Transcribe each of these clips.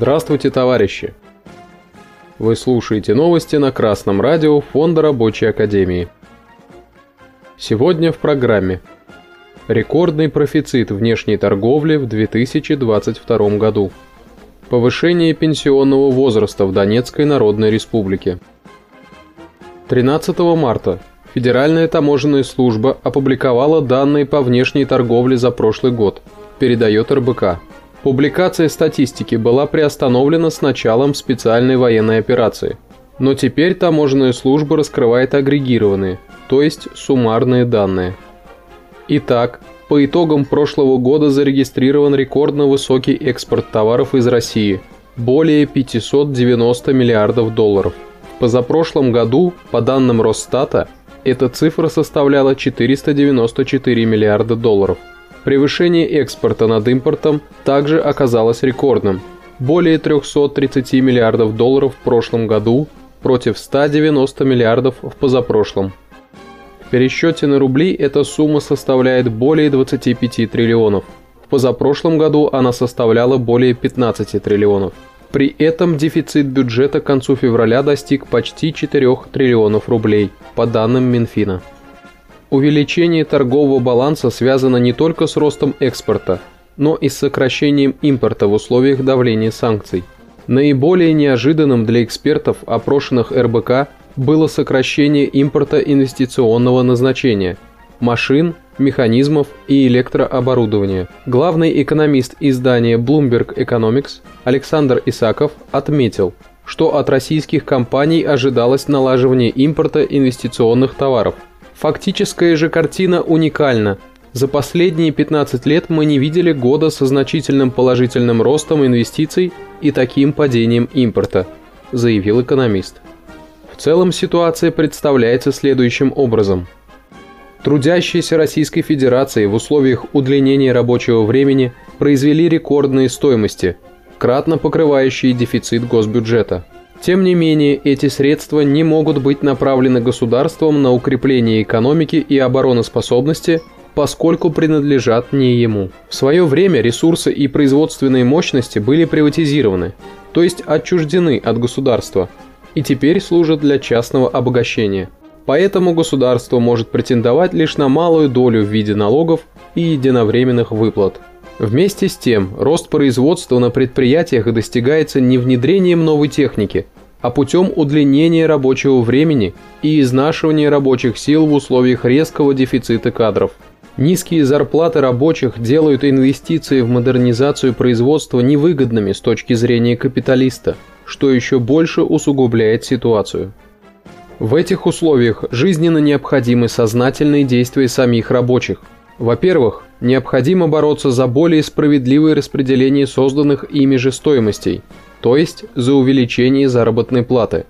Здравствуйте, товарищи! Вы слушаете новости на Красном радио Фонда Рабочей Академии. Сегодня в программе Рекордный профицит внешней торговли в 2022 году. Повышение пенсионного возраста в Донецкой Народной Республике. 13 марта Федеральная таможенная служба опубликовала данные по внешней торговле за прошлый год, передает РБК. Публикация статистики была приостановлена с началом специальной военной операции. Но теперь таможенная служба раскрывает агрегированные, то есть суммарные данные. Итак, по итогам прошлого года зарегистрирован рекордно высокий экспорт товаров из России – более 590 миллиардов долларов. В позапрошлом году, по данным Росстата, эта цифра составляла 494 миллиарда долларов – Превышение экспорта над импортом также оказалось рекордным – более 330 миллиардов долларов в прошлом году против 190 миллиардов в позапрошлом. В пересчете на рубли эта сумма составляет более 25 триллионов. В позапрошлом году она составляла более 15 триллионов. При этом дефицит бюджета к концу февраля достиг почти 4 триллионов рублей, по данным Минфина. Увеличение торгового баланса связано не только с ростом экспорта, но и с сокращением импорта в условиях давления санкций. Наиболее неожиданным для экспертов, опрошенных РБК, было сокращение импорта инвестиционного назначения – машин, механизмов и электрооборудования. Главный экономист издания Bloomberg Economics Александр Исаков отметил, что от российских компаний ожидалось налаживание импорта инвестиционных товаров – Фактическая же картина уникальна. За последние 15 лет мы не видели года со значительным положительным ростом инвестиций и таким падением импорта, заявил экономист. В целом ситуация представляется следующим образом. Трудящиеся Российской Федерации в условиях удлинения рабочего времени произвели рекордные стоимости, кратно покрывающие дефицит госбюджета – тем не менее, эти средства не могут быть направлены государством на укрепление экономики и обороноспособности, поскольку принадлежат не ему. В свое время ресурсы и производственные мощности были приватизированы, то есть отчуждены от государства, и теперь служат для частного обогащения. Поэтому государство может претендовать лишь на малую долю в виде налогов и единовременных выплат. Вместе с тем, рост производства на предприятиях достигается не внедрением новой техники, а путем удлинения рабочего времени и изнашивания рабочих сил в условиях резкого дефицита кадров. Низкие зарплаты рабочих делают инвестиции в модернизацию производства невыгодными с точки зрения капиталиста, что еще больше усугубляет ситуацию. В этих условиях жизненно необходимы сознательные действия самих рабочих. Во-первых, необходимо бороться за более справедливое распределение созданных ими же стоимостей, то есть за увеличение заработной платы.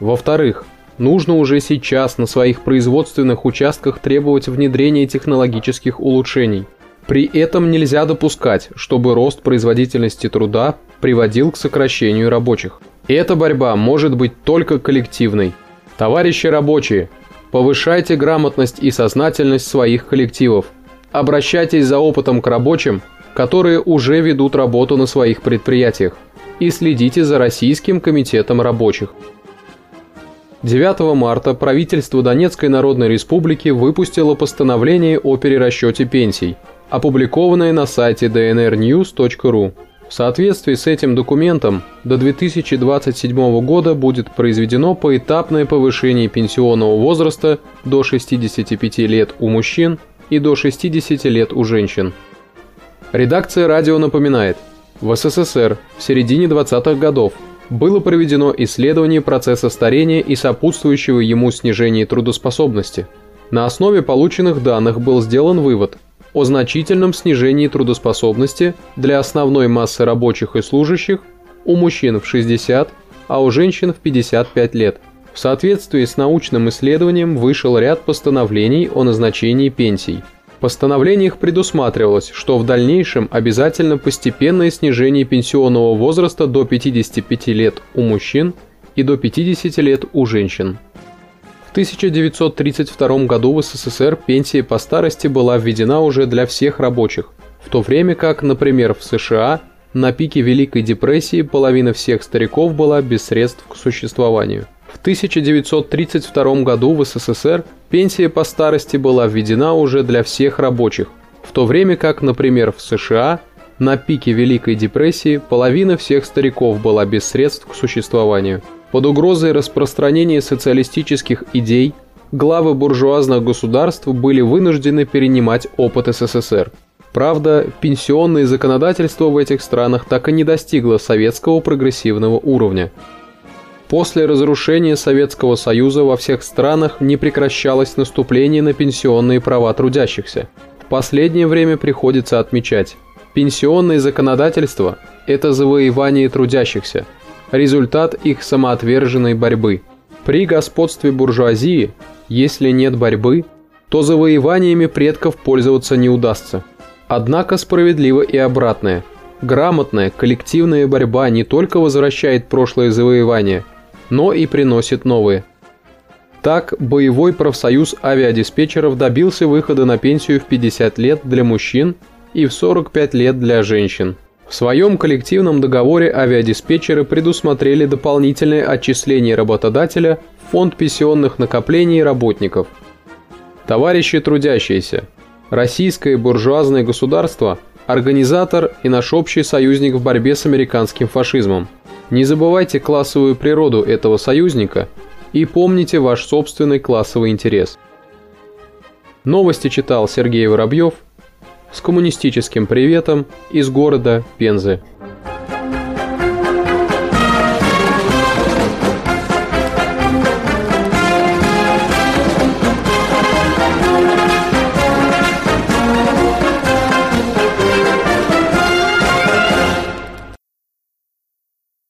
Во-вторых, нужно уже сейчас на своих производственных участках требовать внедрения технологических улучшений. При этом нельзя допускать, чтобы рост производительности труда приводил к сокращению рабочих. Эта борьба может быть только коллективной. Товарищи рабочие, повышайте грамотность и сознательность своих коллективов – Обращайтесь за опытом к рабочим, которые уже ведут работу на своих предприятиях, и следите за Российским комитетом рабочих. 9 марта правительство Донецкой Народной Республики выпустило постановление о перерасчете пенсий, опубликованное на сайте dnrnews.ru. В соответствии с этим документом до 2027 года будет произведено поэтапное повышение пенсионного возраста до 65 лет у мужчин и до 60 лет у женщин. Редакция радио напоминает, в СССР в середине 20-х годов было проведено исследование процесса старения и сопутствующего ему снижения трудоспособности. На основе полученных данных был сделан вывод о значительном снижении трудоспособности для основной массы рабочих и служащих у мужчин в 60, а у женщин в 55 лет – в соответствии с научным исследованием вышел ряд постановлений о назначении пенсий. В постановлениях предусматривалось, что в дальнейшем обязательно постепенное снижение пенсионного возраста до 55 лет у мужчин и до 50 лет у женщин. В 1932 году в СССР пенсия по старости была введена уже для всех рабочих, в то время как, например, в США на пике Великой депрессии половина всех стариков была без средств к существованию. В 1932 году в СССР пенсия по старости была введена уже для всех рабочих, в то время как, например, в США на пике Великой депрессии половина всех стариков была без средств к существованию. Под угрозой распространения социалистических идей главы буржуазных государств были вынуждены перенимать опыт СССР. Правда, пенсионное законодательство в этих странах так и не достигло советского прогрессивного уровня. После разрушения Советского Союза во всех странах не прекращалось наступление на пенсионные права трудящихся. В последнее время приходится отмечать, пенсионное законодательство – это завоевание трудящихся, результат их самоотверженной борьбы. При господстве буржуазии, если нет борьбы, то завоеваниями предков пользоваться не удастся. Однако справедливо и обратное. Грамотная коллективная борьба не только возвращает прошлое завоевание, но и приносит новые. Так, боевой профсоюз авиадиспетчеров добился выхода на пенсию в 50 лет для мужчин и в 45 лет для женщин. В своем коллективном договоре авиадиспетчеры предусмотрели дополнительное отчисление работодателя в фонд пенсионных накоплений работников. Товарищи трудящиеся – Российское буржуазное государство – организатор и наш общий союзник в борьбе с американским фашизмом. Не забывайте классовую природу этого союзника и помните ваш собственный классовый интерес. Новости читал Сергей Воробьев с коммунистическим приветом из города Пензы.